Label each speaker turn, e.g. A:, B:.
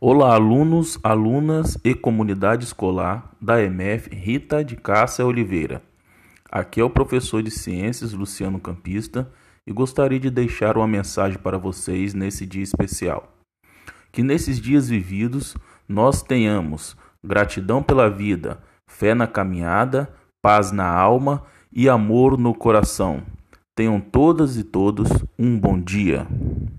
A: Olá, alunos, alunas e comunidade escolar da MF Rita de Cássia Oliveira. Aqui é o professor de Ciências Luciano Campista e gostaria de deixar uma mensagem para vocês nesse dia especial. Que nesses dias vividos nós tenhamos gratidão pela vida, fé na caminhada, paz na alma e amor no coração. Tenham todas e todos um bom dia.